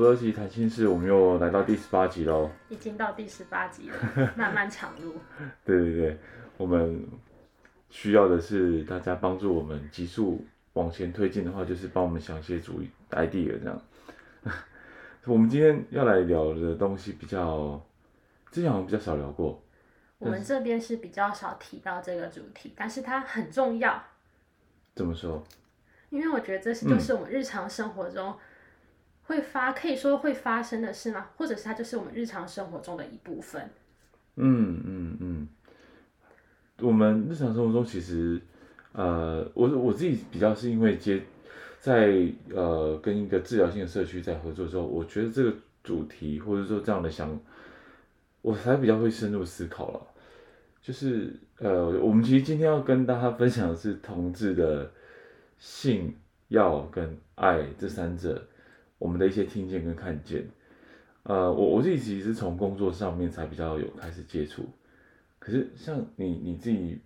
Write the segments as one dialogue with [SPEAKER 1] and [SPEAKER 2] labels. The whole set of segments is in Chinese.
[SPEAKER 1] 芙乐奇谈心事，我们又来到第十八集喽。
[SPEAKER 2] 已经到第十八集了，漫漫长路。
[SPEAKER 1] 对对对，我们需要的是大家帮助我们急速往前推进的话，就是帮我们想一些主意 idea 这样。我们今天要来聊的东西比较，之前好像比较少聊过。
[SPEAKER 2] 我们这边是比较少提到这个主题，但是它很重要。
[SPEAKER 1] 怎么说？
[SPEAKER 2] 因为我觉得这是就是我们日常生活中。会发可以说会发生的事吗？或者是它就是我们日常生活中的一部分？
[SPEAKER 1] 嗯嗯嗯。我们日常生活中其实，呃，我我自己比较是因为接在呃跟一个治疗性的社区在合作之后，我觉得这个主题或者说这样的想，我才比较会深入思考了。就是呃，我们其实今天要跟大家分享的是同志的性、药跟爱这三者。我们的一些听见跟看见，呃，我我自己其实是从工作上面才比较有开始接触，可是像你你自己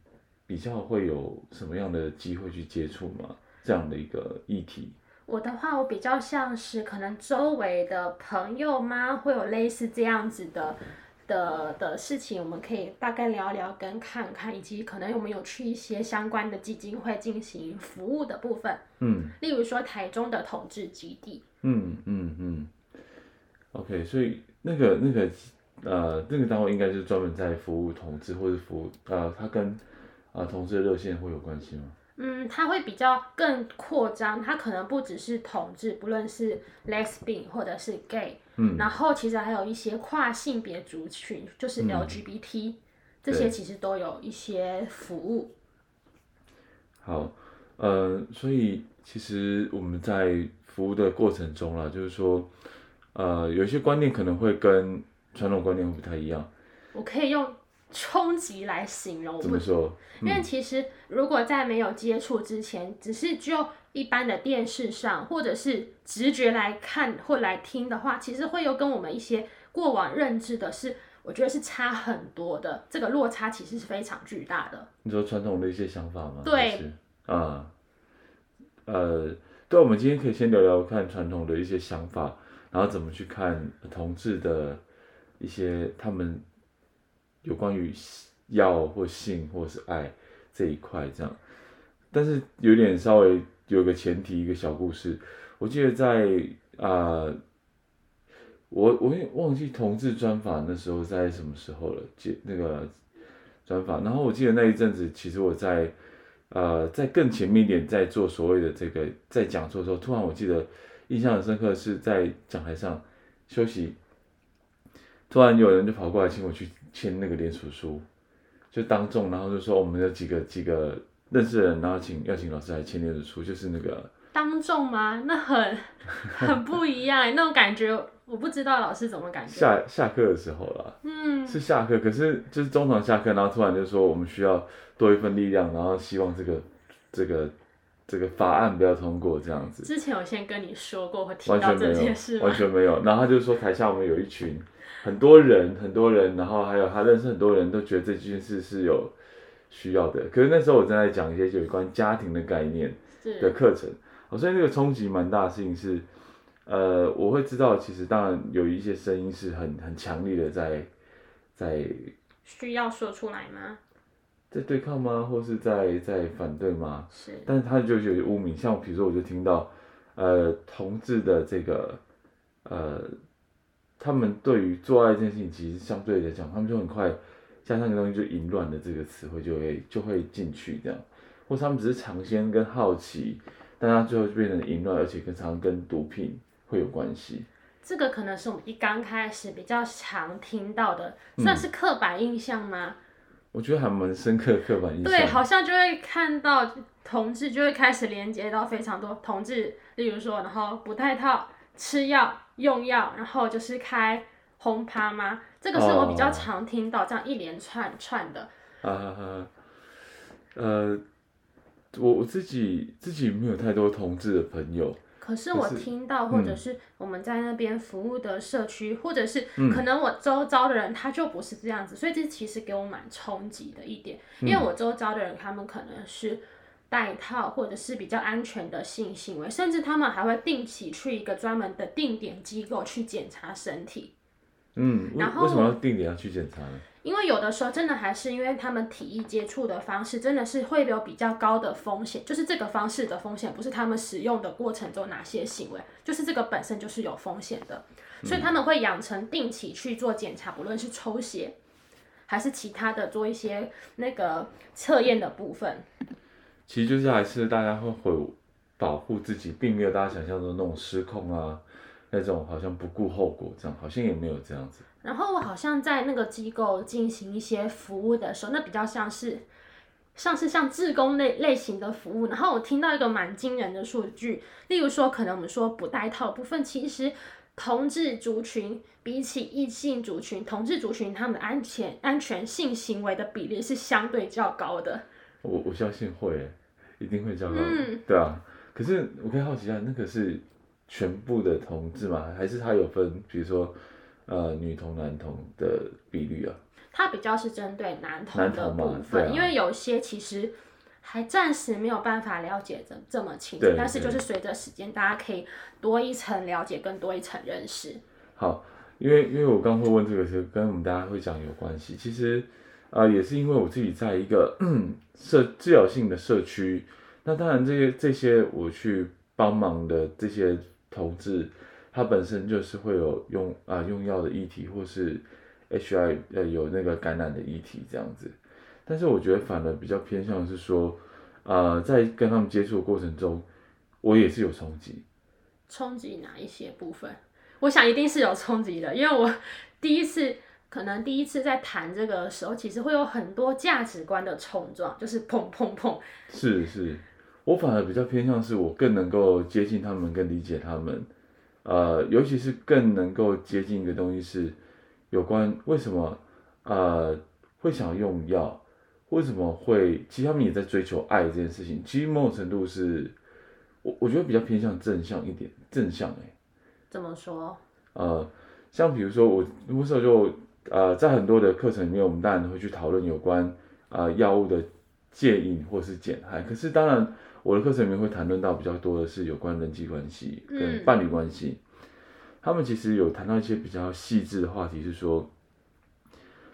[SPEAKER 1] 比较会有什么样的机会去接触吗？这样的一个议题？
[SPEAKER 2] 我的话，我比较像是可能周围的朋友吗，会有类似这样子的。的的事情，我们可以大概聊聊跟看看，以及可能我们有去一些相关的基金会进行服务的部分。
[SPEAKER 1] 嗯，
[SPEAKER 2] 例如说台中的统治基地。
[SPEAKER 1] 嗯嗯嗯。OK，所以那个那个呃那个单位应该是专门在服务同志，或者服务呃，它跟啊、呃、同志的热线会有关系吗？
[SPEAKER 2] 嗯，它会比较更扩张，它可能不只是同志，不论是 lesbian 或者是 gay，
[SPEAKER 1] 嗯，
[SPEAKER 2] 然后其实还有一些跨性别族群，就是 LGBT，嗯，这些其实都有一些服务。
[SPEAKER 1] 好，呃，所以其实我们在服务的过程中啦，就是说，呃，有一些观念可能会跟传统观念会不太一样。
[SPEAKER 2] 我可以用。冲击来形容，
[SPEAKER 1] 怎么说？
[SPEAKER 2] 嗯、因为其实如果在没有接触之前，只是就一般的电视上或者是直觉来看或来听的话，其实会有跟我们一些过往认知的是，我觉得是差很多的。这个落差其实是非常巨大的。
[SPEAKER 1] 你说传统的一些想法吗？
[SPEAKER 2] 对，
[SPEAKER 1] 啊，呃，对，我们今天可以先聊聊看传统的一些想法，然后怎么去看同志的一些他们。有关于药或性或是爱这一块，这样，但是有点稍微有个前提，一个小故事。我记得在啊、我我也忘记同志专访那时候在什么时候了，接那个专访。然后我记得那一阵子，其实我在呃在更前面一点，在做所谓的这个在讲座的时候，突然我记得印象很深刻，是在讲台上休息，突然有人就跑过来请我去。签那个联署书，就当众，然后就说我们有几个几个认识的人，然后请邀请老师来签联署书，就是那个
[SPEAKER 2] 当众吗？那很很不一样，那种感觉我不知道老师怎么感觉。
[SPEAKER 1] 下下课的时候啦，
[SPEAKER 2] 嗯，
[SPEAKER 1] 是下课，可是就是中场下课，然后突然就说我们需要多一份力量，然后希望这个这个这个法案不要通过这样子。
[SPEAKER 2] 之前我先跟你说过会提到这件事
[SPEAKER 1] 完全没有，然后他就说台下我们有一群。很多人，很多人，然后还有他认识很多人都觉得这件事是有需要的。可是那时候我正在讲一些就有关家庭的概念的课程，我所以那个冲击蛮大的事情是，呃，我会知道其实当然有一些声音是很很强烈的在在
[SPEAKER 2] 需要说出来吗？
[SPEAKER 1] 在对抗吗？或是在在反对吗？
[SPEAKER 2] 是，
[SPEAKER 1] 但是他就有污名，像比如说我就听到呃同志的这个呃。他们对于做爱这件事情，其实相对来讲，他们就很快加上一个东西，就淫乱的这个词汇就会就会进去这样，或者他们只是尝鲜跟好奇，但他最后就变成淫乱，而且跟常跟毒品会有关系。
[SPEAKER 2] 这个可能是我们一刚开始比较常听到的，算是刻板印象吗？嗯、
[SPEAKER 1] 我觉得还蛮深刻的刻板印象。
[SPEAKER 2] 对，好像就会看到同志就会开始连接到非常多同志，例如说，然后不戴套。吃药用药，然后就是开轰趴吗？这个是我比较常听到这样一连串串的。
[SPEAKER 1] 啊呃，我我自己自己没有太多同志的朋友。
[SPEAKER 2] 可是我听到，或者是我们在那边服务的社区，嗯、或者是可能我周遭的人，他就不是这样子，所以这其实给我蛮冲击的一点，因为我周遭的人，他们可能是戴套，或者是比较安全的性行为，甚至他们还会定期去一个专门的定点机构去检查身体。
[SPEAKER 1] 嗯，然后为什么要定点要去检查呢？
[SPEAKER 2] 因为有的时候真的还是因为他们体液接触的方式真的是会有比较高的风险，就是这个方式的风险不是他们使用的过程中哪些行为，就是这个本身就是有风险的，所以他们会养成定期去做检查，不论是抽血还是其他的做一些那个测验的部分。
[SPEAKER 1] 其实就是还是大家会会保护自己，并没有大家想象中那种失控啊，那种好像不顾后果这样，好像也没有这样子。
[SPEAKER 2] 然后我好像在那个机构进行一些服务的时候，那比较像是像是像志工类类型的服务。然后我听到一个蛮惊人的数据，例如说，可能我们说不戴套部分，其实同志族群比起异性族群，同志族群他们的安全安全性行为的比例是相对较高的。
[SPEAKER 1] 我我相信会，一定会较高。嗯，对啊。可是我可以好奇一下，那个是全部的同志吗？还是他有分，比如说？呃，女同男同的比率啊，
[SPEAKER 2] 他比较是针对男同的部分，啊、因为有些其实还暂时没有办法了解这这么清楚，但是就是随着时间，大家可以多一层了解，更多一层认识。
[SPEAKER 1] 好，因为因为我刚会问这个是跟我们大家会讲有关系，其实啊、呃，也是因为我自己在一个 社治疗性的社区，那当然这些这些我去帮忙的这些同志。它本身就是会有用啊、呃、用药的议题，或是 HIV 呃有那个感染的议题这样子，但是我觉得反而比较偏向是说，呃，在跟他们接触的过程中，我也是有冲击。
[SPEAKER 2] 冲击哪一些部分？我想一定是有冲击的，因为我第一次可能第一次在谈这个时候，其实会有很多价值观的冲撞，就是砰砰砰。
[SPEAKER 1] 是是，我反而比较偏向是我更能够接近他们，更理解他们。呃，尤其是更能够接近一个东西是，有关为什么呃会想用药，为什么会，其实他们也在追求爱这件事情，其实某种程度是，我我觉得比较偏向正向一点，正向哎、欸。
[SPEAKER 2] 怎么说？
[SPEAKER 1] 呃，像比如说我那时候就呃在很多的课程里面，我们当然会去讨论有关呃药物的戒瘾或是减害，可是当然。我的课程里面会谈论到比较多的是有关人际关系跟伴侣关系，嗯、他们其实有谈到一些比较细致的话题，是说，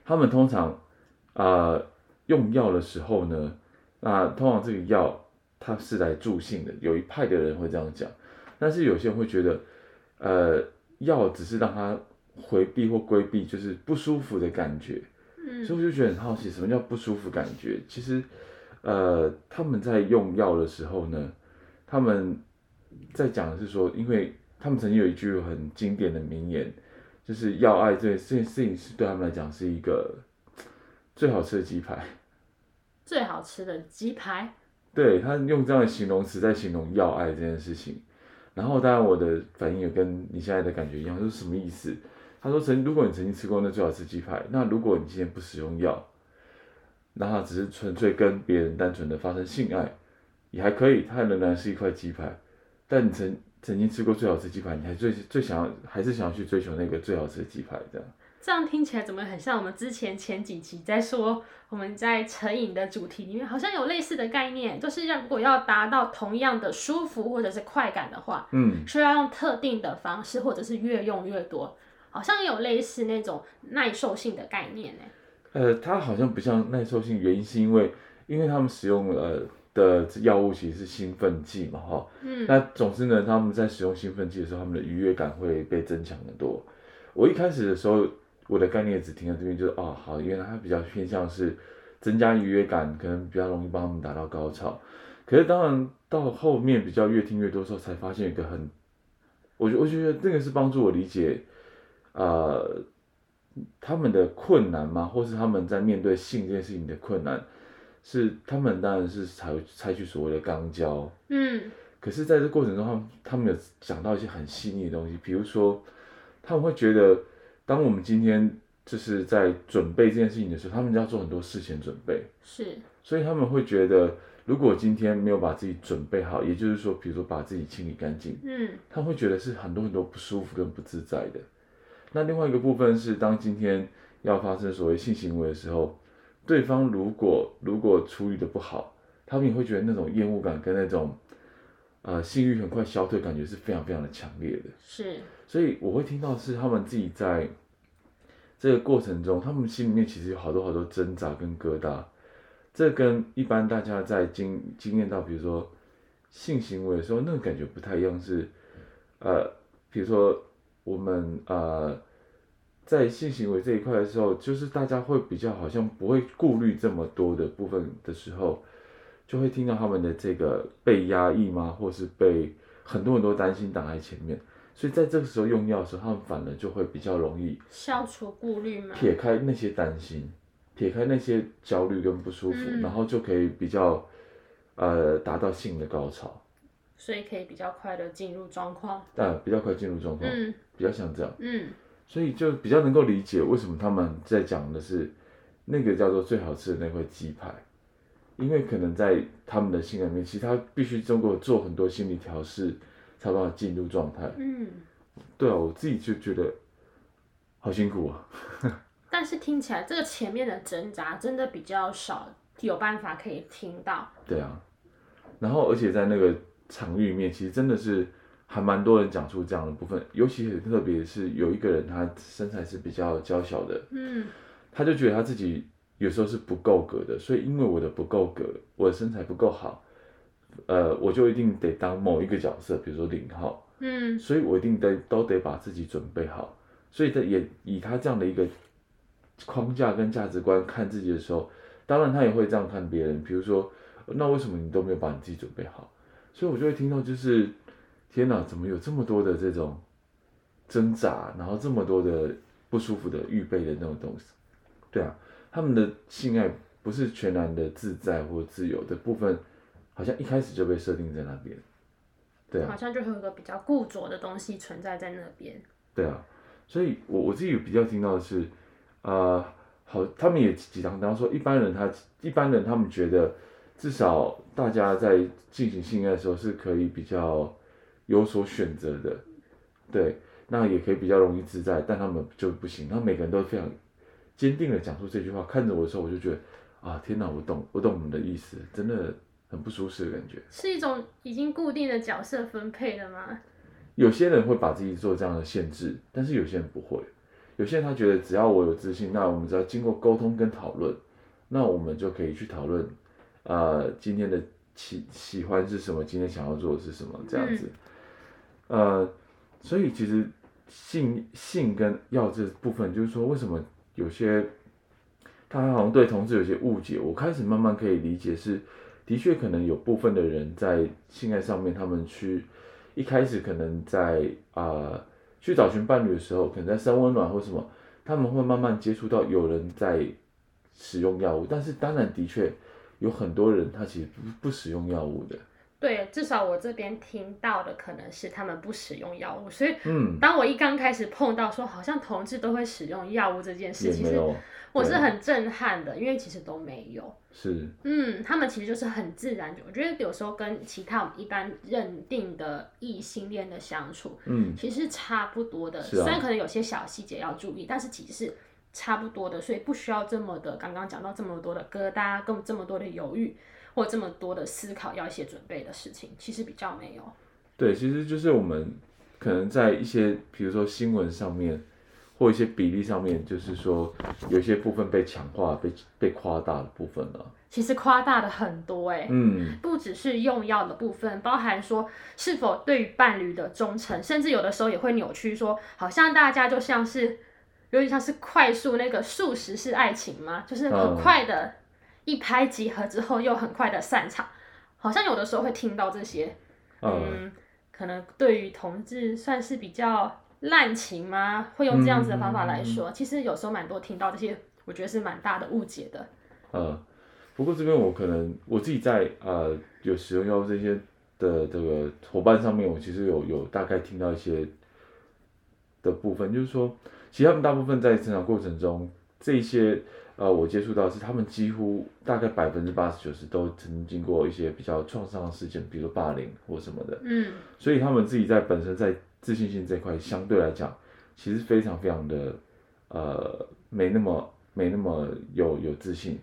[SPEAKER 1] 他们通常啊、呃、用药的时候呢，那通常这个药它是来助兴的，有一派的人会这样讲，但是有些人会觉得，呃，药只是让他回避或规避就是不舒服的感觉，嗯、所以我就觉得很好奇，什么叫不舒服感觉？其实。呃，他们在用药的时候呢，他们在讲的是说，因为他们曾经有一句很经典的名言，就是“要爱”这这件事情是对他们来讲是一个最好吃的鸡排。
[SPEAKER 2] 最好吃的鸡排。
[SPEAKER 1] 对，他用这样的形容词在形容要爱这件事情，然后当然我的反应也跟你现在的感觉一样，就是什么意思？他说曾如果你曾经吃过那最好吃鸡排，那如果你今天不使用药。那他只是纯粹跟别人单纯的发生性爱，也还可以，它仍然是一块鸡排。但你曾曾经吃过最好吃鸡排，你还最最想要，还是想要去追求那个最好吃的鸡排，这样。
[SPEAKER 2] 这样听起来怎么很像我们之前前几集在说，我们在成瘾的主题里面好像有类似的概念，就是如果要达到同样的舒服或者是快感的话，嗯，需要用特定的方式，或者是越用越多，好像也有类似那种耐受性的概念呢。
[SPEAKER 1] 呃，它好像不像耐受性，原因是因为，因为他们使用呃的药物其实是兴奋剂嘛，哈，嗯，那总之呢，他们在使用兴奋剂的时候，他们的愉悦感会被增强很多。我一开始的时候，我的概念只停在这边，就是哦，好，原来它比较偏向是增加愉悦感，可能比较容易帮他们达到高潮。可是当然到后面比较越听越多的时候，才发现一个很，我觉我觉得这个是帮助我理解，呃。他们的困难吗？或是他们在面对性这件事情的困难，是他们当然是采采取所谓的肛交，嗯，可是在这过程中，他们他们有讲到一些很细腻的东西，比如说他们会觉得，当我们今天就是在准备这件事情的时候，他们要做很多事前准备，
[SPEAKER 2] 是，
[SPEAKER 1] 所以他们会觉得，如果今天没有把自己准备好，也就是说，比如说把自己清理干净，
[SPEAKER 2] 嗯，
[SPEAKER 1] 他们会觉得是很多很多不舒服跟不自在的。那另外一个部分是，当今天要发生所谓性行为的时候，对方如果如果处理的不好，他们也会觉得那种厌恶感跟那种，呃，性欲很快消退感觉是非常非常的强烈的。
[SPEAKER 2] 是，
[SPEAKER 1] 所以我会听到是他们自己在这个过程中，他们心里面其实有好多好多挣扎跟疙瘩。这跟一般大家在经经验到，比如说性行为的时候，那个感觉不太一样。是，呃，比如说我们呃在性行为这一块的时候，就是大家会比较好像不会顾虑这么多的部分的时候。就会听到他们的这个被压抑吗？或是被很多很多担心挡在前面，所以在这个时候用药的时候，他们反而就会比较容易
[SPEAKER 2] 消除顾虑嘛，
[SPEAKER 1] 撇开那些担心，撇开那些焦虑跟不舒服，嗯、然后就可以比较呃达到性的高潮，
[SPEAKER 2] 所以可以比较快的进入状况，
[SPEAKER 1] 但比较快进入状况，
[SPEAKER 2] 嗯，
[SPEAKER 1] 比较像这样，
[SPEAKER 2] 嗯，
[SPEAKER 1] 所以就比较能够理解为什么他们在讲的是那个叫做最好吃的那块鸡排。因为可能在他们的心里面，其实他必须经过做很多心理调试，才办法进入状态。
[SPEAKER 2] 嗯，
[SPEAKER 1] 对啊，我自己就觉得好辛苦啊。
[SPEAKER 2] 但是听起来这个前面的挣扎真的比较少，有办法可以听到。
[SPEAKER 1] 对啊，然后而且在那个场域里面，其实真的是还蛮多人讲出这样的部分，尤其很特别是有一个人，他身材是比较娇小的，
[SPEAKER 2] 嗯，
[SPEAKER 1] 他就觉得他自己。有时候是不够格的，所以因为我的不够格，我的身材不够好，呃，我就一定得当某一个角色，比如说零号，
[SPEAKER 2] 嗯，
[SPEAKER 1] 所以我一定得都得把自己准备好，所以他也以他这样的一个框架跟价值观看自己的时候，当然他也会这样看别人，比如说，那为什么你都没有把你自己准备好？所以我就会听到就是，天哪，怎么有这么多的这种挣扎，然后这么多的不舒服的预备的那种东西，对啊。他们的性爱不是全然的自在或自由的部分，好像一开始就被设定在那边，对啊，
[SPEAKER 2] 好像就会有一个比较固着的东西存在在那边，
[SPEAKER 1] 对啊，所以我我自己比较听到的是，啊、呃，好，他们也几常当说一般人他一般人他们觉得至少大家在进行性爱的时候是可以比较有所选择的，对，那也可以比较容易自在，但他们就不行，他们每个人都非常。坚定的讲出这句话，看着我的时候，我就觉得啊，天哪，我懂，我懂你们的意思，真的很不舒适的感觉。
[SPEAKER 2] 是一种已经固定的角色分配了吗？
[SPEAKER 1] 有些人会把自己做这样的限制，但是有些人不会。有些人他觉得只要我有自信，那我们只要经过沟通跟讨论，那我们就可以去讨论，呃，今天的喜喜欢是什么，今天想要做的是什么，这样子。嗯、呃，所以其实性性跟药这部分，就是说为什么？有些他好像对同志有些误解，我开始慢慢可以理解是，的确可能有部分的人在性爱上面，他们去一开始可能在啊、呃、去找寻伴侣的时候，可能在三温暖或什么，他们会慢慢接触到有人在使用药物，但是当然的确有很多人他其实不不使用药物的。
[SPEAKER 2] 对，至少我这边听到的可能是他们不使用药物，所以，
[SPEAKER 1] 嗯，
[SPEAKER 2] 当我一刚开始碰到说好像同志都会使用药物这件事，其实我是很震撼的，因为其实都没有。
[SPEAKER 1] 是。
[SPEAKER 2] 嗯，他们其实就是很自然，我觉得有时候跟其他我们一般认定的异性恋的相处，
[SPEAKER 1] 嗯，
[SPEAKER 2] 其实差不多的，虽然可能有些小细节要注意，但是其实是差不多的，所以不需要这么的刚刚讲到这么多的疙瘩，跟这么多的犹豫。或这么多的思考要一些准备的事情，其实比较没有。
[SPEAKER 1] 对，其实就是我们可能在一些，比如说新闻上面，或一些比例上面，就是说有些部分被强化、被被夸大的部分了。
[SPEAKER 2] 其实夸大的很多哎，
[SPEAKER 1] 嗯，
[SPEAKER 2] 不只是用药的部分，包含说是否对于伴侣的忠诚，甚至有的时候也会扭曲说，好像大家就像是有点像是快速那个速食式爱情吗，就是很快的。嗯一拍即合之后，又很快的散场，好像有的时候会听到这些，嗯，嗯，可能对于同志算是比较滥情吗？会用这样子的方法来说，嗯、其实有时候蛮多听到这些，我觉得是蛮大的误解的。
[SPEAKER 1] 呃、嗯，不过这边我可能我自己在呃有使用这些的这个伙伴上面，我其实有有大概听到一些的部分，就是说，其实他们大部分在成长过程中，这些呃，我接触到的是他们几乎大概百分之八十九十都曾经经过一些比较创伤的事件，比如霸凌或什么的，
[SPEAKER 2] 嗯，
[SPEAKER 1] 所以他们自己在本身在自信心这块相对来讲，其实非常非常的呃，没那么没那么有有自信，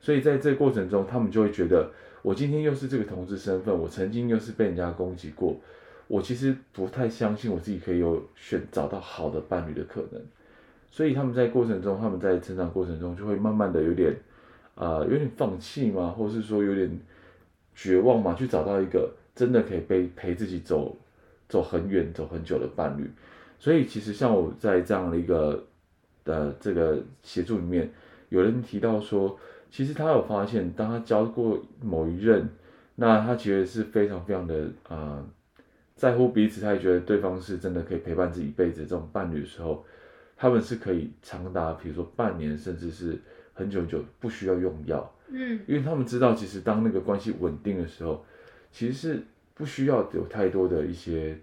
[SPEAKER 1] 所以在这个过程中，他们就会觉得。我今天又是这个同志身份，我曾经又是被人家攻击过，我其实不太相信我自己可以有选找到好的伴侣的可能，所以他们在过程中，他们在成长过程中就会慢慢的有点，呃，有点放弃嘛，或者是说有点绝望嘛，去找到一个真的可以陪陪自己走走很远、走很久的伴侣。所以其实像我在这样的一个呃这个协助里面，有人提到说。其实他有发现，当他交过某一任，那他其实是非常非常的啊、在乎彼此，他也觉得对方是真的可以陪伴自己一辈子这种伴侣的时候，他们是可以长达比如说半年，甚至是很久很久不需要用药，
[SPEAKER 2] 嗯，
[SPEAKER 1] 因为他们知道，其实当那个关系稳定的时候，其实是不需要有太多的一些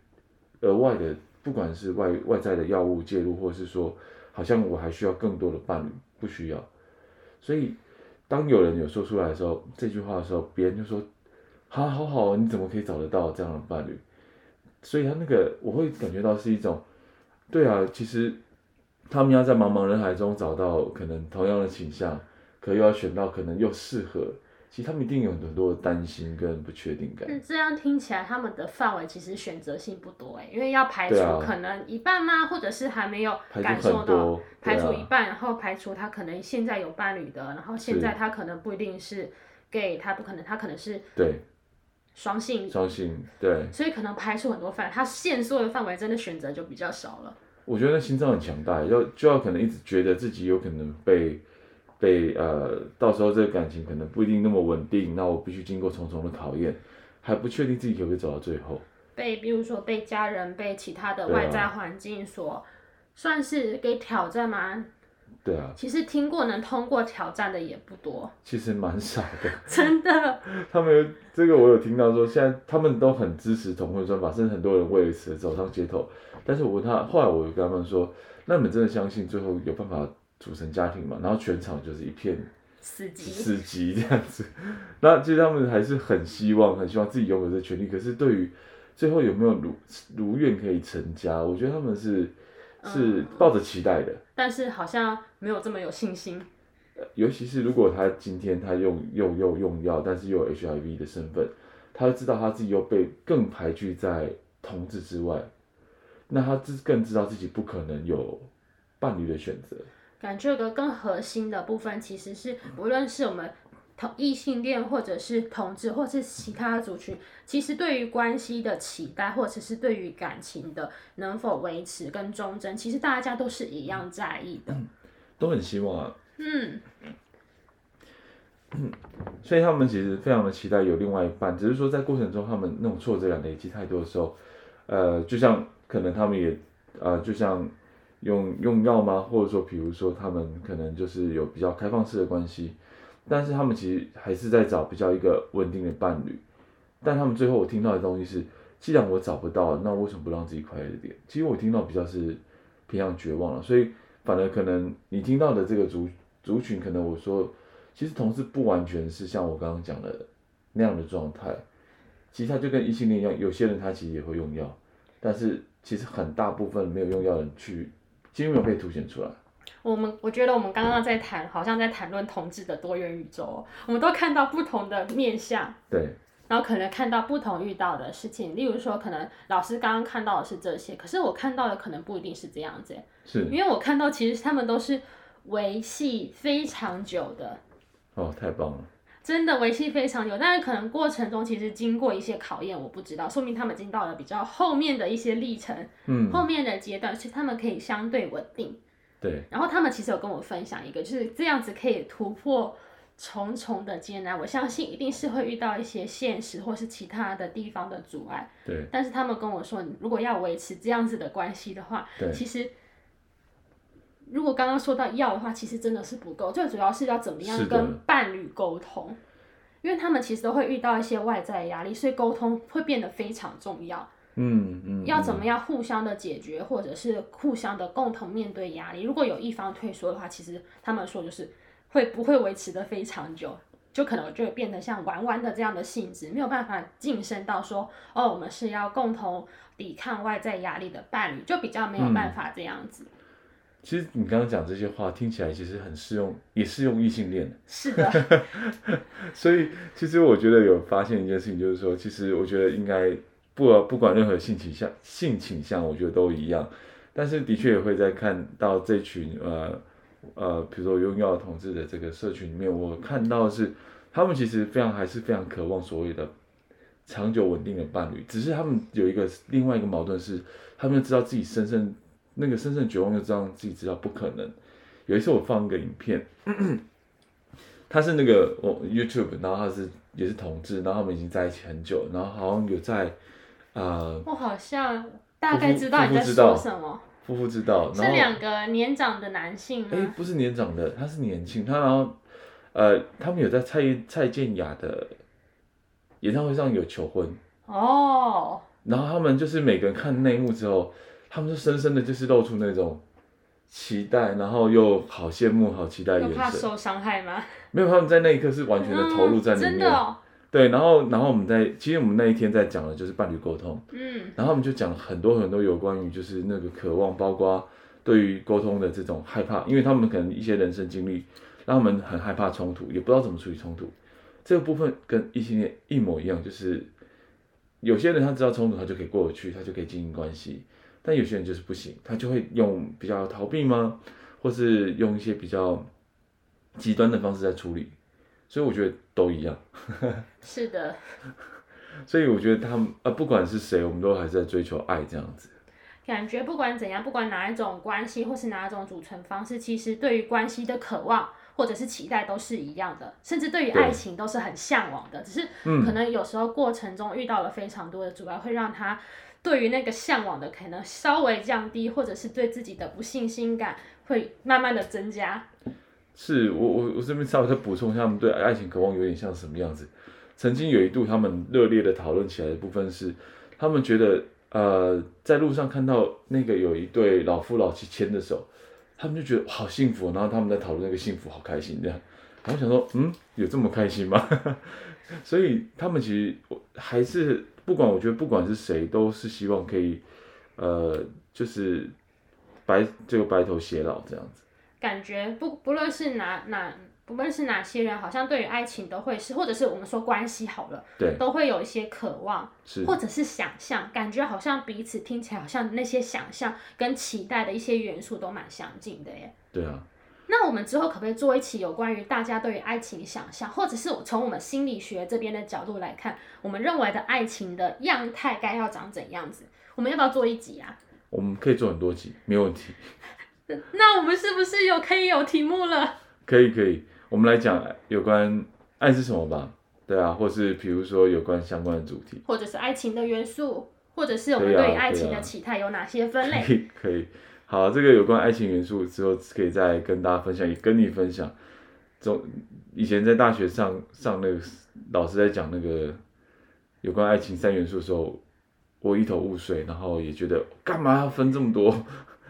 [SPEAKER 1] 额外的，不管是外外在的药物介入，或是说好像我还需要更多的伴侣，不需要，所以。当有人有说出来的时候，这句话的时候，别人就说：“好好好，你怎么可以找得到这样的伴侣？”所以他那个我会感觉到是一种，对啊，其实他们要在茫茫人海中找到可能同样的倾向，可又要选到可能又适合。其实他们一定有很多的担心跟不确定感。
[SPEAKER 2] 嗯，这样听起来，他们的范围其实选择性不多哎，因为要排除可能一半吗？啊、或者是还没有感受到排除一半，啊、然后排除他可能现在有伴侣的，然后现在他可能不一定是 gay，他不可能，他可能是对双性，
[SPEAKER 1] 双性对，
[SPEAKER 2] 所以可能排除很多范，他限缩的范围真的选择就比较少了。
[SPEAKER 1] 我觉得心脏很强大，要就要可能一直觉得自己有可能被。被呃，到时候这个感情可能不一定那么稳定，那我必须经过重重的考验，还不确定自己可不可以走到最后。
[SPEAKER 2] 被比如说被家人、被其他的外在环境所、啊、算是给挑战吗？
[SPEAKER 1] 对啊。
[SPEAKER 2] 其实听过能通过挑战的也不多。
[SPEAKER 1] 其实蛮少的。
[SPEAKER 2] 真的。
[SPEAKER 1] 他们有这个我有听到说，现在他们都很支持同婚专法，甚至很多人为此走上街头。但是我问他，后来我就跟他们说，那你们真的相信最后有办法？组成家庭吗，然后全场就是一片死寂，死寂这样子。那其实他们还是很希望，很希望自己拥有这个权利。可是对于最后有没有如如愿可以成家，我觉得他们是是抱着期待的，嗯。但是好像没有这么有信心。尤其是如果他今天他用又又用药，但是又有 HIV 的身份，他就知道他自己又被更排拒在同志之外，那他自更知道自己不可能有伴侣的选择。感觉有个更核心的部分，其实是无论是我们同异性恋，或者是同志，或是其他族群，其实对于关系的期待，或者是对于感情的能否维持跟忠贞，其实大家都是一样在意的，嗯、都很希望啊。嗯，嗯，所以他们其实非常的期待有另外一半，只是说在过程中他们那种挫折感累积太多的时候，呃，就像可能他们也，呃，就像。用用药吗？或者说，比如说他们可能就是有比较开放式的关系，但是他们其实还是在找比较一个稳定的伴侣。但他们最后我听到的东西是，既然我找不到，那为什么不让自己快乐一点？其实我听到比较是偏向绝望了，所以反而可能你听到的这个族族群，可能我说，其实同事不完全是像我刚刚讲的那样的状态，其实他就跟异性恋一样，有些人他其实也会用药，但是其实很大部分没有用药的人去。其实没有被凸显出来。我们我觉得我们刚刚在谈，好像在谈论同志的多元宇宙。我们都看到不同的面相，对，然后可能看到不同遇到的事情。例如说，可能老师刚刚看到的是这些，可是我看到的可能不一定是这样子。是，因为我看到其实他们都是维系非常久的。哦，太棒了。真的维系非常久，但是可能过程中其实经过一些考验，我不知道，说明他们已经到了比较后面的一些历程，嗯，后面的阶段，其实他们可以相对稳定，对。然后他们其实有跟我分享一个，就是这样子可以突破重重的艰难。我相信一定是会遇到一些现实或是其他的地方的阻碍，对。但是他们跟我说，如果要维持这样子的关系的话，对，其实。如果刚刚说到要的话，其实真的是不够，最主要是要怎么样跟伴侣沟通，
[SPEAKER 2] 因为他们其实都会遇到一些外在压力，所以沟通会变得非常重要。
[SPEAKER 1] 嗯嗯，
[SPEAKER 2] 要怎么样互相的解决，或者是互相的共同面对压力？如果有一方退缩的话，其实他们说就是会不会维持的非常久，就可能就会变得像玩玩的这样的性质，没有办法晋升到说哦，我们是要共同抵抗外在压力的伴侣，就比较没有办法这样子。嗯
[SPEAKER 1] 其实你刚刚讲这些话听起来其实很适用，也适用异性恋。
[SPEAKER 2] 是的。
[SPEAKER 1] 所以其实我觉得有发现一件事情，就是说，其实我觉得应该不不管任何性倾向，性倾向我觉得都一样。但是的确也会在看到这群呃呃，比如说拥有同志的这个社群里面，我看到是他们其实非常还是非常渴望所谓的长久稳定的伴侣，只是他们有一个另外一个矛盾是，他们知道自己深深。那个深深绝望，就知道自己知道不可能。有一次我放一个影片，他是那个我 YouTube，然后他是也是同志，然后他们已经在一起很久，然后好像有在。呃、
[SPEAKER 2] 我好像大概知道你在说什么。
[SPEAKER 1] 夫妇知道，
[SPEAKER 2] 是两个年长的男性吗？
[SPEAKER 1] 哎，不是年长的，他是年轻，他然后呃，他们有在蔡蔡健雅的演唱会上有求婚
[SPEAKER 2] 哦。
[SPEAKER 1] 然后他们就是每个人看内幕之后。他们就深深的就是露出那种期待，然后又好羡慕、好期待的眼神。
[SPEAKER 2] 有怕受伤害吗？
[SPEAKER 1] 没有，他们在那一刻是完全的投入在里面。嗯、真的哦。对，然后，然后我们在，其实我们那一天在讲的就是伴侣沟通。嗯。然后我们就讲很多很多有关于就是那个渴望，包括对于沟通的这种害怕，因为他们可能一些人生经历让他们很害怕冲突，也不知道怎么处理冲突。这个部分跟异性恋一模一样，就是有些人他知道冲突，他就可以过得去，他就可以经营关系。但有些人就是不行，他就会用比较逃避吗？或是用一些比较极端的方式在处理，所以我觉得都一样。
[SPEAKER 2] 是的。
[SPEAKER 1] 所以我觉得他们呃，不管是谁，我们都还是在追求爱这样子。
[SPEAKER 2] 感觉不管怎样，不管哪一种关系或是哪一种组成方式，其实对于关系的渴望或者是期待都是一样的，甚至对于爱情都是很向往的。只是可能有时候过程中遇到了非常多的阻碍，会让他。对于那个向往的可能稍微降低，或者是对自己的不信心感会慢慢的增加。
[SPEAKER 1] 是我我我这边稍微再补充一下，他们对爱情渴望有点像什么样子？曾经有一度他们热烈的讨论起来的部分是，他们觉得呃在路上看到那个有一对老夫老妻牵着手，他们就觉得好幸福，然后他们在讨论那个幸福好开心这样。我想说，嗯，有这么开心吗？所以他们其实还是。不管我觉得不管是谁，都是希望可以，呃，就是白这个白头偕老这样子。
[SPEAKER 2] 感觉不不论是哪哪不论是哪些人，好像对于爱情都会是，或者是我们说关系好了，
[SPEAKER 1] 对，
[SPEAKER 2] 都会有一些渴望，是或者是想象，感觉好像彼此听起来好像那些想象跟期待的一些元素都蛮相近的耶。
[SPEAKER 1] 对啊。
[SPEAKER 2] 那我们之后可不可以做一期有关于大家对于爱情想象，或者是从我们心理学这边的角度来看，我们认为的爱情的样态该要长怎样子？我们要不要做一集啊？
[SPEAKER 1] 我们可以做很多集，没问题。
[SPEAKER 2] 那我们是不是有可以有题目了？
[SPEAKER 1] 可以可以，我们来讲有关爱是什么吧？对啊，或是比如说有关相关的主题，
[SPEAKER 2] 或者是爱情的元素，或者是我们对于爱情的期待有哪些分类？
[SPEAKER 1] 可以。可以好，这个有关爱情元素之后可以再跟大家分享，也跟你分享。总以前在大学上上那个老师在讲那个有关爱情三元素的时候，我一头雾水，然后也觉得干嘛要分这么多？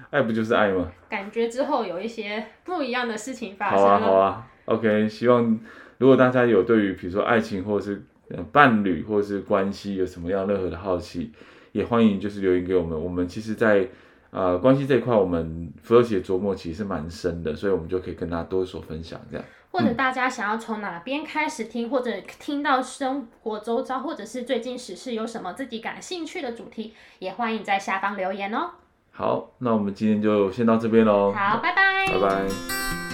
[SPEAKER 1] 爱不就是爱吗？
[SPEAKER 2] 感觉之后有一些不一样的事情发生。
[SPEAKER 1] 好啊，好啊，OK。希望如果大家有对于比如说爱情或者是伴侣或者是关系有什么样任何的好奇，也欢迎就是留言给我们。我们其实，在呃，关系这一块，我们福乐奇的琢磨其实是蛮深的，所以我们就可以跟大家多所分享这样。
[SPEAKER 2] 或者大家想要从哪边开始听，嗯、或者听到生活周遭，或者是最近时事有什么自己感兴趣的主题，也欢迎在下方留言哦。
[SPEAKER 1] 好，那我们今天就先到这边喽。
[SPEAKER 2] 好，拜拜。
[SPEAKER 1] 拜拜。